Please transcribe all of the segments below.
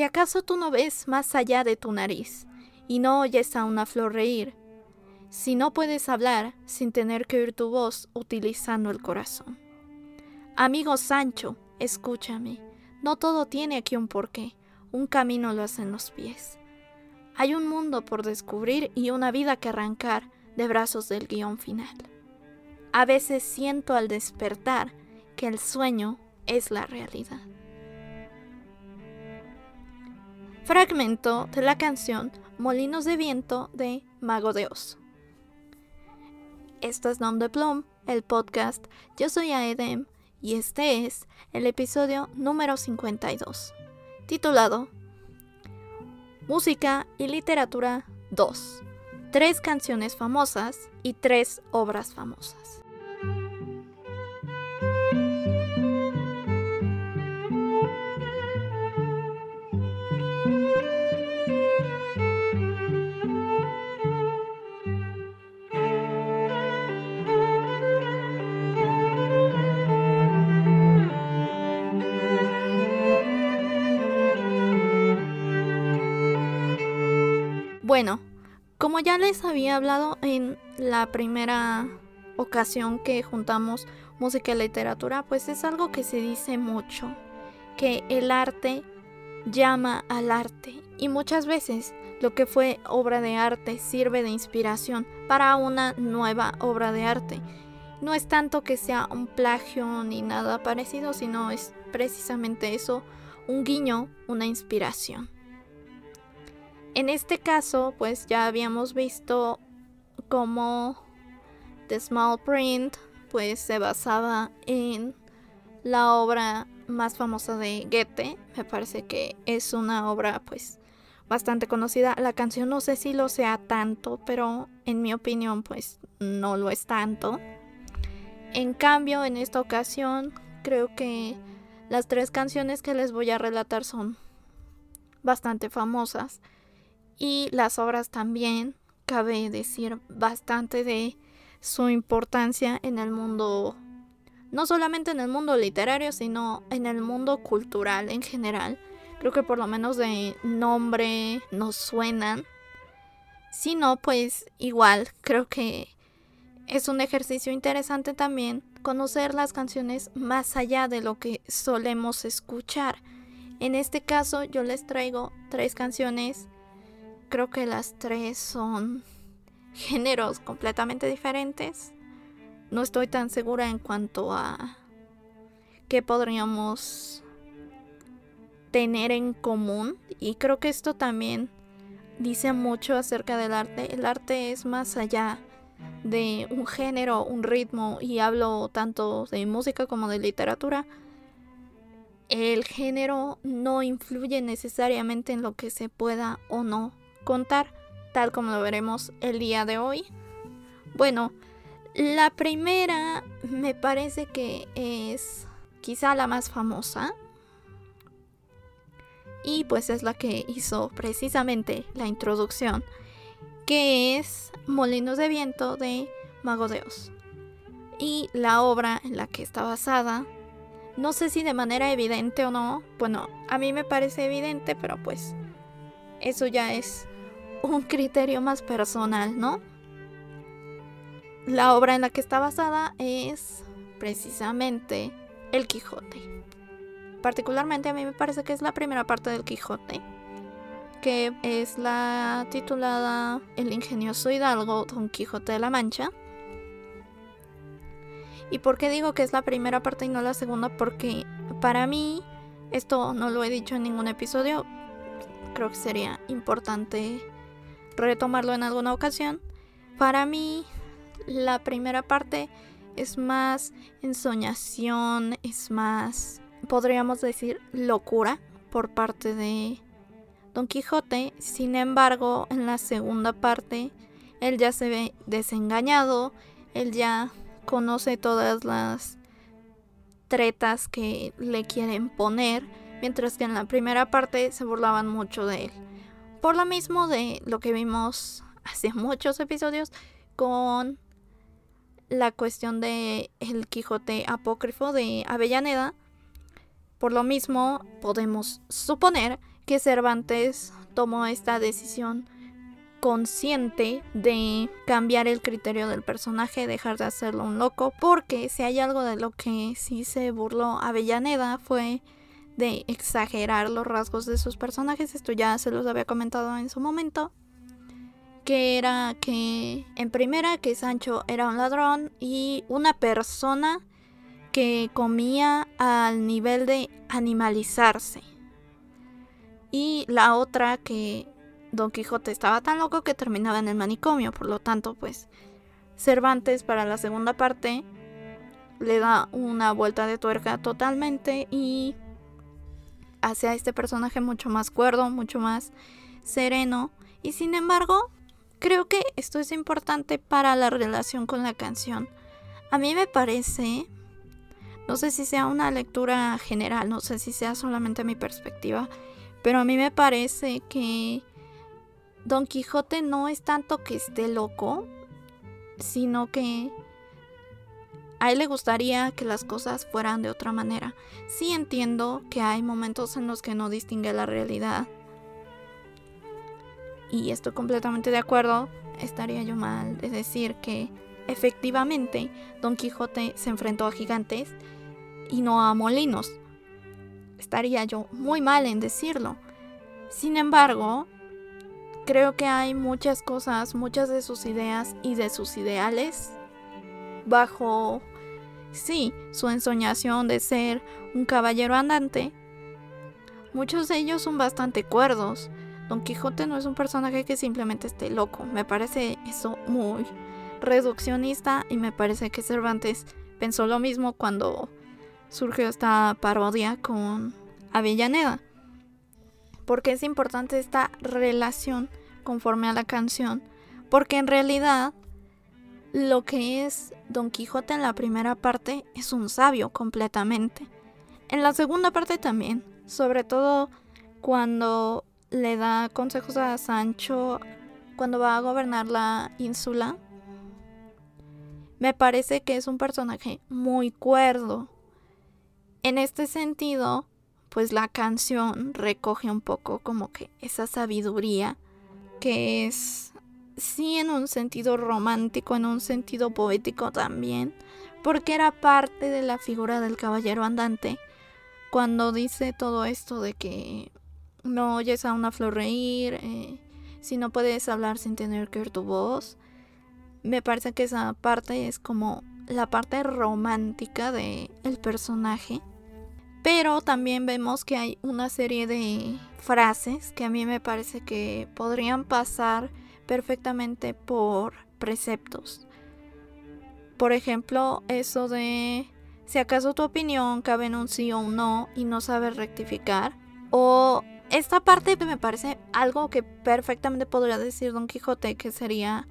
Si acaso tú no ves más allá de tu nariz y no oyes a una flor reír, si no puedes hablar sin tener que oír tu voz utilizando el corazón. Amigo Sancho, escúchame, no todo tiene aquí un porqué, un camino lo hacen los pies. Hay un mundo por descubrir y una vida que arrancar de brazos del guion final. A veces siento al despertar que el sueño es la realidad. Fragmento de la canción Molinos de Viento de Mago de Oz. Esto es Nom de Plum, el podcast. Yo soy Aedem y este es el episodio número 52, titulado Música y Literatura 2. Tres canciones famosas y tres obras famosas. Bueno, como ya les había hablado en la primera ocasión que juntamos música y literatura, pues es algo que se dice mucho, que el arte llama al arte y muchas veces lo que fue obra de arte sirve de inspiración para una nueva obra de arte. No es tanto que sea un plagio ni nada parecido, sino es precisamente eso, un guiño, una inspiración. En este caso, pues ya habíamos visto cómo The Small Print pues se basaba en la obra más famosa de Goethe. Me parece que es una obra pues bastante conocida. La canción no sé si lo sea tanto, pero en mi opinión pues no lo es tanto. En cambio, en esta ocasión creo que las tres canciones que les voy a relatar son bastante famosas y las obras también, cabe decir, bastante de su importancia en el mundo, no solamente en el mundo literario, sino en el mundo cultural en general. Creo que por lo menos de nombre nos suenan. Si no, pues igual creo que es un ejercicio interesante también conocer las canciones más allá de lo que solemos escuchar. En este caso yo les traigo tres canciones creo que las tres son géneros completamente diferentes. No estoy tan segura en cuanto a qué podríamos tener en común y creo que esto también dice mucho acerca del arte. El arte es más allá de un género, un ritmo y hablo tanto de música como de literatura. El género no influye necesariamente en lo que se pueda o no contar, tal como lo veremos el día de hoy. Bueno, la primera me parece que es quizá la más famosa. Y pues es la que hizo precisamente la introducción, que es Molinos de Viento de Mago de Oz. Y la obra en la que está basada, no sé si de manera evidente o no, bueno, a mí me parece evidente, pero pues eso ya es un criterio más personal, ¿no? La obra en la que está basada es precisamente El Quijote. Particularmente a mí me parece que es la primera parte del Quijote, que es la titulada El ingenioso hidalgo Don Quijote de la Mancha. ¿Y por qué digo que es la primera parte y no la segunda? Porque para mí, esto no lo he dicho en ningún episodio, creo que sería importante retomarlo en alguna ocasión. Para mí, la primera parte es más ensoñación, es más, podríamos decir, locura por parte de Don Quijote. Sin embargo, en la segunda parte, él ya se ve desengañado, él ya conoce todas las tretas que le quieren poner, mientras que en la primera parte se burlaban mucho de él. Por lo mismo de lo que vimos hace muchos episodios con la cuestión de el Quijote apócrifo de Avellaneda. Por lo mismo, podemos suponer que Cervantes tomó esta decisión consciente de cambiar el criterio del personaje, dejar de hacerlo un loco, porque si hay algo de lo que sí se burló Avellaneda fue de exagerar los rasgos de sus personajes, esto ya se los había comentado en su momento, que era que en primera que Sancho era un ladrón y una persona que comía al nivel de animalizarse. Y la otra que Don Quijote estaba tan loco que terminaba en el manicomio, por lo tanto, pues Cervantes para la segunda parte le da una vuelta de tuerca totalmente y hace a este personaje mucho más cuerdo, mucho más sereno y sin embargo creo que esto es importante para la relación con la canción. A mí me parece, no sé si sea una lectura general, no sé si sea solamente mi perspectiva, pero a mí me parece que Don Quijote no es tanto que esté loco, sino que a él le gustaría que las cosas fueran de otra manera. Sí entiendo que hay momentos en los que no distingue la realidad. Y estoy completamente de acuerdo. Estaría yo mal de decir que efectivamente Don Quijote se enfrentó a gigantes y no a molinos. Estaría yo muy mal en decirlo. Sin embargo, creo que hay muchas cosas, muchas de sus ideas y de sus ideales bajo, sí, su ensoñación de ser un caballero andante. Muchos de ellos son bastante cuerdos. Don Quijote no es un personaje que simplemente esté loco. Me parece eso muy reduccionista y me parece que Cervantes pensó lo mismo cuando surgió esta parodia con Avellaneda. Porque es importante esta relación conforme a la canción, porque en realidad lo que es Don Quijote en la primera parte es un sabio completamente. En la segunda parte también, sobre todo cuando le da consejos a Sancho cuando va a gobernar la ínsula, me parece que es un personaje muy cuerdo. En este sentido, pues la canción recoge un poco como que esa sabiduría que es sí en un sentido romántico, en un sentido poético también, porque era parte de la figura del caballero andante cuando dice todo esto de que no oyes a una flor reír, eh, si no puedes hablar sin tener que oír tu voz. Me parece que esa parte es como la parte romántica del el personaje pero también vemos que hay una serie de frases que a mí me parece que podrían pasar perfectamente por preceptos. Por ejemplo, eso de si acaso tu opinión cabe en un sí o un no y no sabes rectificar. O esta parte me parece algo que perfectamente podría decir Don Quijote, que sería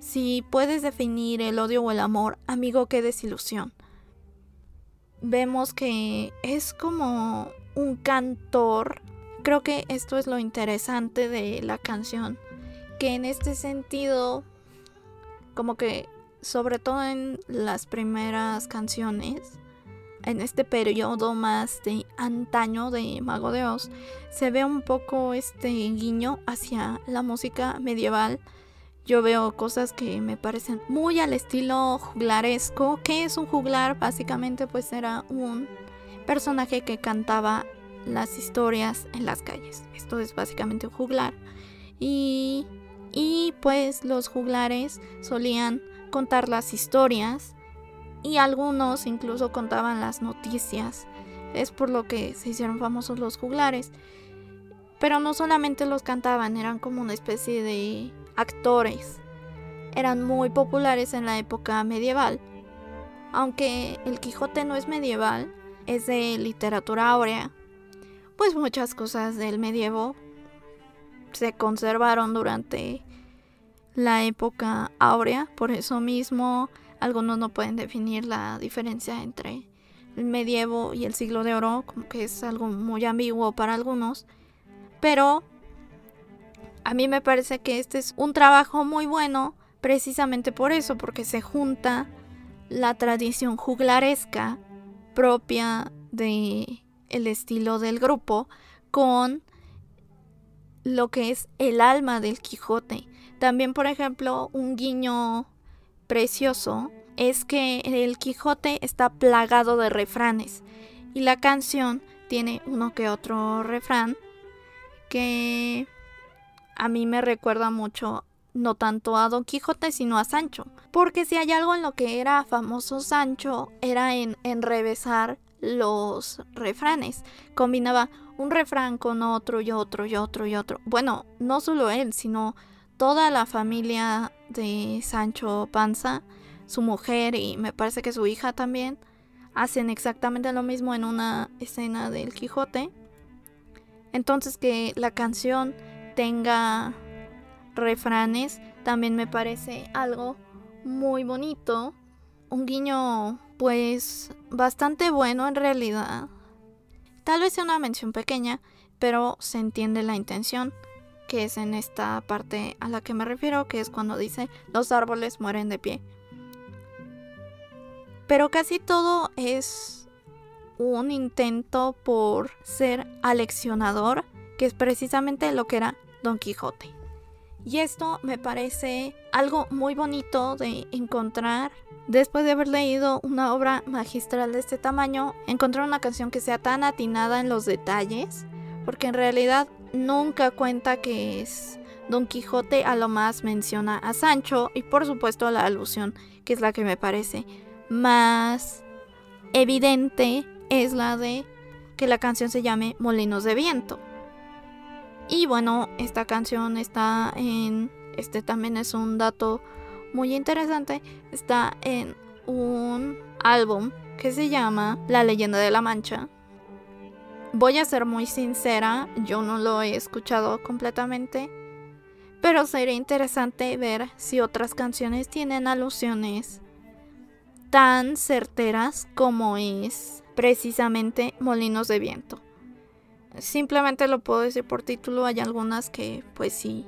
si puedes definir el odio o el amor, amigo, qué desilusión vemos que es como un cantor. Creo que esto es lo interesante de la canción, que en este sentido, como que sobre todo en las primeras canciones, en este periodo más de antaño de Mago de Oz, se ve un poco este guiño hacia la música medieval yo veo cosas que me parecen muy al estilo juglaresco. ¿Qué es un juglar? Básicamente pues era un personaje que cantaba las historias en las calles. Esto es básicamente un juglar. Y, y pues los juglares solían contar las historias y algunos incluso contaban las noticias. Es por lo que se hicieron famosos los juglares. Pero no solamente los cantaban, eran como una especie de actores. Eran muy populares en la época medieval. Aunque el Quijote no es medieval, es de literatura áurea, pues muchas cosas del medievo se conservaron durante la época áurea, por eso mismo algunos no pueden definir la diferencia entre el medievo y el siglo de oro, como que es algo muy ambiguo para algunos, pero a mí me parece que este es un trabajo muy bueno precisamente por eso, porque se junta la tradición juglaresca propia de el estilo del grupo con lo que es el alma del Quijote. También, por ejemplo, un guiño precioso es que el Quijote está plagado de refranes y la canción tiene uno que otro refrán que a mí me recuerda mucho no tanto a Don Quijote sino a Sancho. Porque si hay algo en lo que era famoso Sancho era en enrevesar los refranes. Combinaba un refrán con otro y otro y otro y otro. Bueno, no solo él, sino toda la familia de Sancho Panza, su mujer y me parece que su hija también, hacen exactamente lo mismo en una escena del Quijote. Entonces que la canción tenga refranes también me parece algo muy bonito. Un guiño pues bastante bueno en realidad. Tal vez sea una mención pequeña, pero se entiende la intención, que es en esta parte a la que me refiero, que es cuando dice los árboles mueren de pie. Pero casi todo es un intento por ser aleccionador, que es precisamente lo que era Don Quijote. Y esto me parece algo muy bonito de encontrar. Después de haber leído una obra magistral de este tamaño, encontrar una canción que sea tan atinada en los detalles, porque en realidad nunca cuenta que es Don Quijote, a lo más menciona a Sancho y por supuesto la alusión, que es la que me parece más evidente, es la de que la canción se llame Molinos de Viento. Y bueno, esta canción está en, este también es un dato muy interesante, está en un álbum que se llama La leyenda de la Mancha. Voy a ser muy sincera, yo no lo he escuchado completamente, pero sería interesante ver si otras canciones tienen alusiones tan certeras como es precisamente Molinos de Viento. Simplemente lo puedo decir por título. Hay algunas que pues sí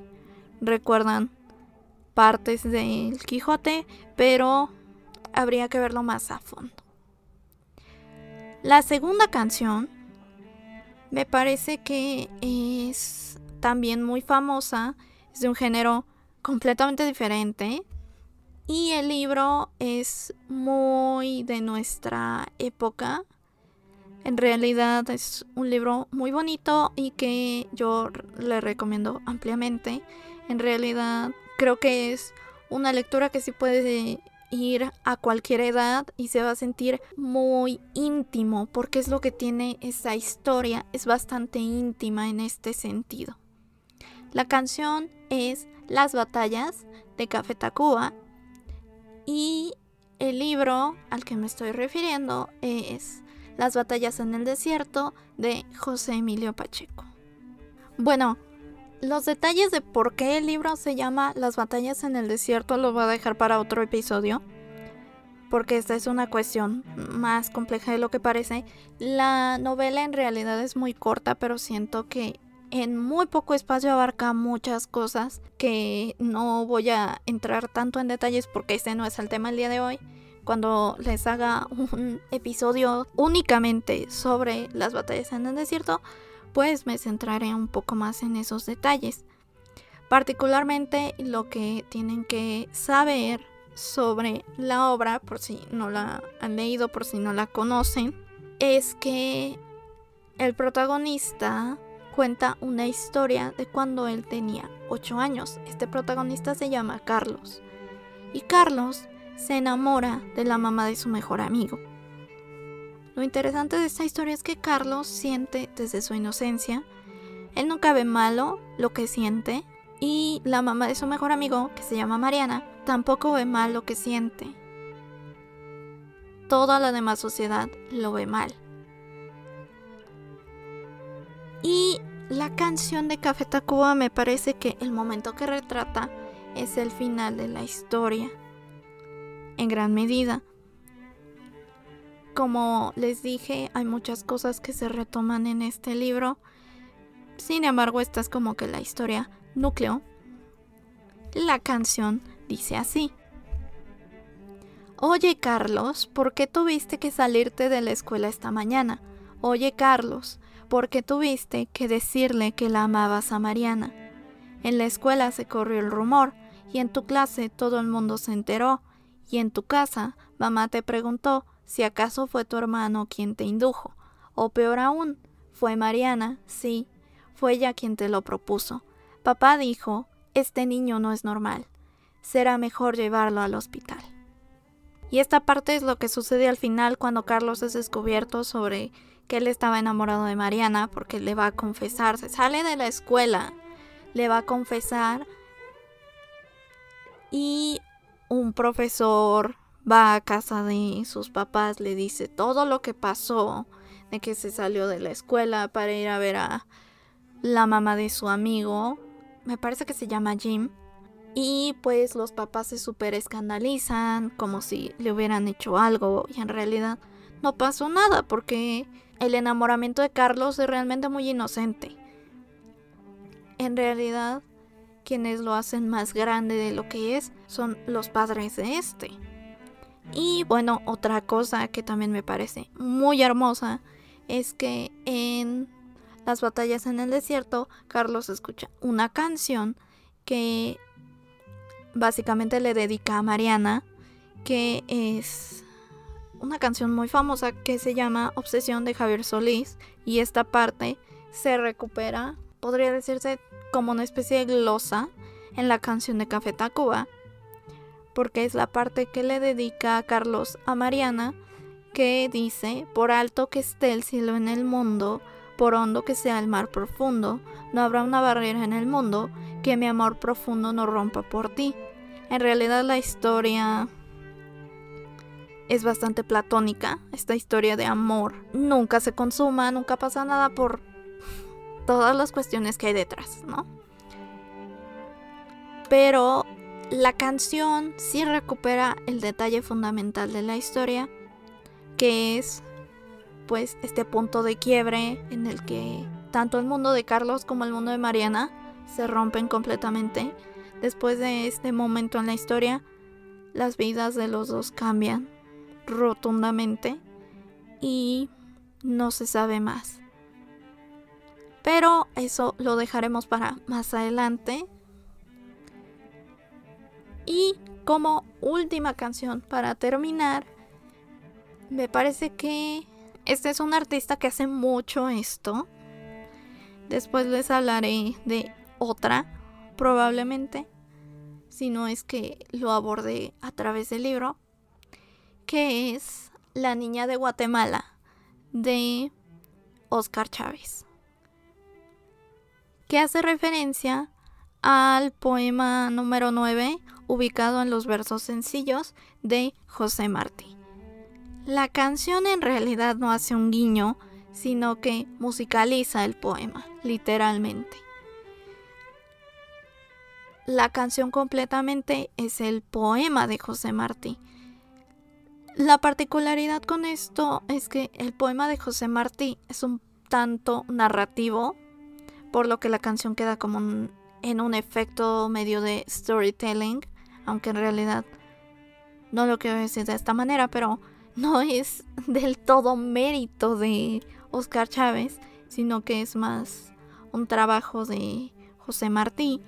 recuerdan partes del Quijote, pero habría que verlo más a fondo. La segunda canción me parece que es también muy famosa, es de un género completamente diferente y el libro es muy de nuestra época en realidad es un libro muy bonito y que yo le recomiendo ampliamente. En realidad creo que es una lectura que sí puede ir a cualquier edad y se va a sentir muy íntimo porque es lo que tiene esa historia, es bastante íntima en este sentido. La canción es Las batallas de Café Tacuba y el libro al que me estoy refiriendo es las batallas en el desierto de José Emilio Pacheco. Bueno, los detalles de por qué el libro se llama Las batallas en el desierto lo voy a dejar para otro episodio, porque esta es una cuestión más compleja de lo que parece. La novela en realidad es muy corta, pero siento que en muy poco espacio abarca muchas cosas que no voy a entrar tanto en detalles porque este no es el tema el día de hoy cuando les haga un episodio únicamente sobre las batallas en el desierto, pues me centraré un poco más en esos detalles. Particularmente lo que tienen que saber sobre la obra, por si no la han leído, por si no la conocen, es que el protagonista cuenta una historia de cuando él tenía 8 años. Este protagonista se llama Carlos. Y Carlos se enamora de la mamá de su mejor amigo. Lo interesante de esta historia es que Carlos siente desde su inocencia, él nunca ve malo lo que siente y la mamá de su mejor amigo, que se llama Mariana, tampoco ve mal lo que siente. Toda la demás sociedad lo ve mal. Y la canción de Café Tacuba me parece que el momento que retrata es el final de la historia en gran medida. Como les dije, hay muchas cosas que se retoman en este libro. Sin embargo, esta es como que la historia núcleo. La canción dice así. Oye Carlos, ¿por qué tuviste que salirte de la escuela esta mañana? Oye Carlos, porque tuviste que decirle que la amabas a Mariana. En la escuela se corrió el rumor, y en tu clase todo el mundo se enteró, y en tu casa mamá te preguntó si acaso fue tu hermano quien te indujo, o peor aún, fue Mariana, sí, fue ella quien te lo propuso. Papá dijo, este niño no es normal, será mejor llevarlo al hospital. Y esta parte es lo que sucede al final cuando Carlos es descubierto sobre que él estaba enamorado de Mariana porque le va a confesar, se sale de la escuela, le va a confesar y un profesor va a casa de sus papás, le dice todo lo que pasó, de que se salió de la escuela para ir a ver a la mamá de su amigo, me parece que se llama Jim, y pues los papás se super escandalizan, como si le hubieran hecho algo, y en realidad no pasó nada, porque el enamoramiento de Carlos es realmente muy inocente. En realidad, quienes lo hacen más grande de lo que es son los padres de este. Y bueno, otra cosa que también me parece muy hermosa es que en las batallas en el desierto, Carlos escucha una canción que básicamente le dedica a Mariana, que es una canción muy famosa que se llama Obsesión de Javier Solís y esta parte se recupera, podría decirse como una especie de glosa en la canción de Café Tacuba, porque es la parte que le dedica a Carlos a Mariana, que dice, por alto que esté el cielo en el mundo, por hondo que sea el mar profundo, no habrá una barrera en el mundo que mi amor profundo no rompa por ti. En realidad la historia es bastante platónica, esta historia de amor. Nunca se consuma, nunca pasa nada por todas las cuestiones que hay detrás, ¿no? Pero la canción sí recupera el detalle fundamental de la historia, que es pues este punto de quiebre en el que tanto el mundo de Carlos como el mundo de Mariana se rompen completamente. Después de este momento en la historia, las vidas de los dos cambian rotundamente y no se sabe más. Pero eso lo dejaremos para más adelante. Y como última canción para terminar, me parece que este es un artista que hace mucho esto. Después les hablaré de otra, probablemente, si no es que lo aborde a través del libro que es La Niña de Guatemala de Oscar Chávez, que hace referencia al poema número 9 ubicado en los versos sencillos de José Martí. La canción en realidad no hace un guiño, sino que musicaliza el poema, literalmente. La canción completamente es el poema de José Martí, la particularidad con esto es que el poema de José Martí es un tanto narrativo, por lo que la canción queda como en un efecto medio de storytelling, aunque en realidad no lo quiero decir de esta manera, pero no es del todo mérito de Oscar Chávez, sino que es más un trabajo de José Martí,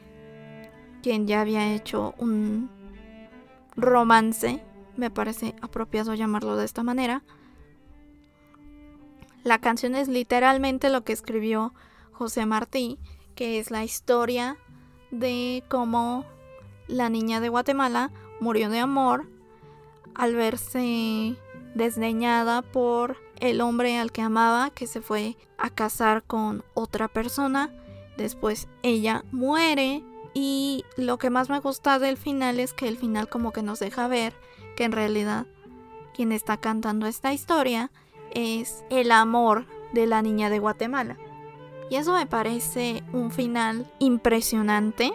quien ya había hecho un romance me parece apropiado llamarlo de esta manera. La canción es literalmente lo que escribió José Martí, que es la historia de cómo la niña de Guatemala murió de amor al verse desdeñada por el hombre al que amaba, que se fue a casar con otra persona. Después ella muere y lo que más me gusta del final es que el final como que nos deja ver que en realidad quien está cantando esta historia es el amor de la niña de Guatemala. Y eso me parece un final impresionante.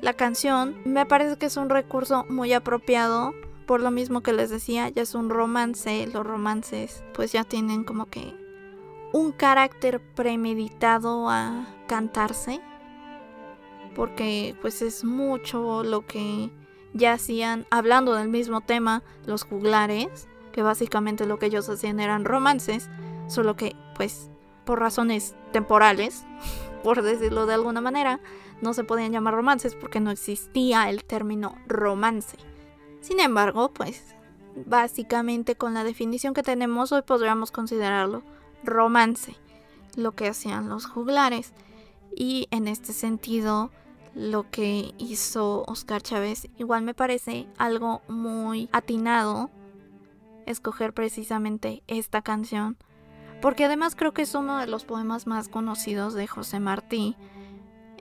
La canción me parece que es un recurso muy apropiado. Por lo mismo que les decía, ya es un romance. Los romances pues ya tienen como que un carácter premeditado a cantarse. Porque pues es mucho lo que ya hacían, hablando del mismo tema, los juglares, que básicamente lo que ellos hacían eran romances, solo que pues por razones temporales, por decirlo de alguna manera, no se podían llamar romances porque no existía el término romance. Sin embargo, pues básicamente con la definición que tenemos hoy podríamos considerarlo romance, lo que hacían los juglares. Y en este sentido, lo que hizo Oscar Chávez igual me parece algo muy atinado escoger precisamente esta canción, porque además creo que es uno de los poemas más conocidos de José Martí,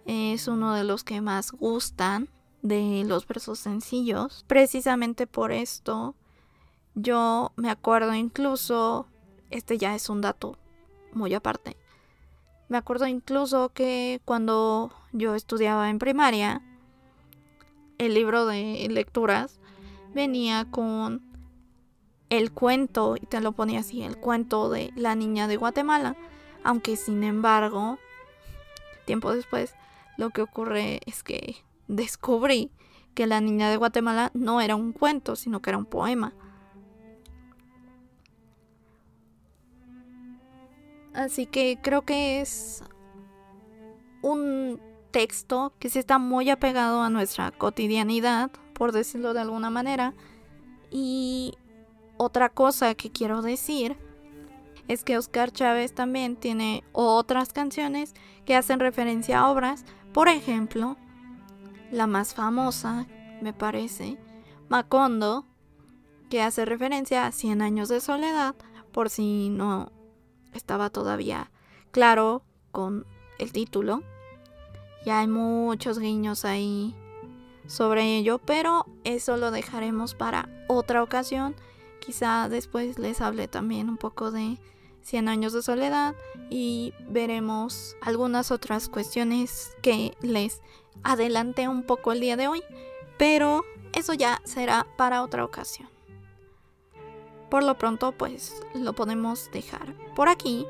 es uno de los que más gustan de los versos sencillos. Precisamente por esto yo me acuerdo incluso, este ya es un dato muy aparte, me acuerdo incluso que cuando yo estudiaba en primaria, el libro de lecturas venía con el cuento, y te lo ponía así, el cuento de la niña de Guatemala, aunque sin embargo, tiempo después, lo que ocurre es que descubrí que la niña de Guatemala no era un cuento, sino que era un poema. Así que creo que es un texto que sí está muy apegado a nuestra cotidianidad, por decirlo de alguna manera. Y otra cosa que quiero decir es que Oscar Chávez también tiene otras canciones que hacen referencia a obras, por ejemplo, la más famosa, me parece, Macondo, que hace referencia a Cien años de soledad, por si no estaba todavía claro con el título. Ya hay muchos guiños ahí sobre ello, pero eso lo dejaremos para otra ocasión. Quizá después les hable también un poco de 100 años de soledad y veremos algunas otras cuestiones que les adelanté un poco el día de hoy, pero eso ya será para otra ocasión. Por lo pronto, pues lo podemos dejar por aquí,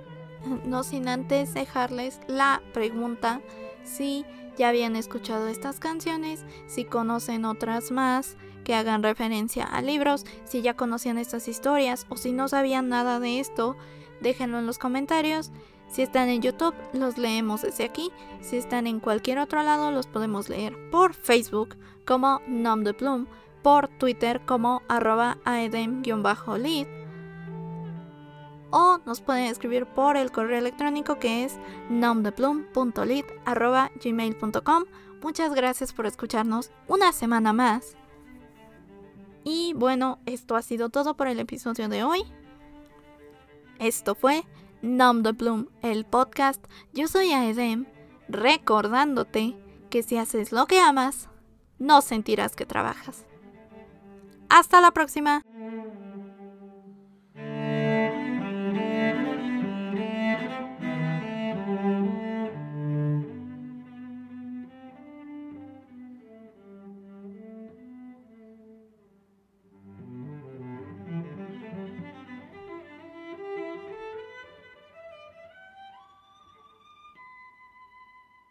no sin antes dejarles la pregunta si ya habían escuchado estas canciones, si conocen otras más que hagan referencia a libros, si ya conocían estas historias o si no sabían nada de esto, déjenlo en los comentarios. Si están en YouTube, los leemos desde aquí. Si están en cualquier otro lado, los podemos leer por Facebook como Nom de Plum por Twitter como arroba aedem-lead o nos pueden escribir por el correo electrónico que es gmail.com Muchas gracias por escucharnos una semana más. Y bueno, esto ha sido todo por el episodio de hoy. Esto fue Nom de Bloom, el podcast. Yo soy Aedem, recordándote que si haces lo que amas, no sentirás que trabajas. Hasta la próxima.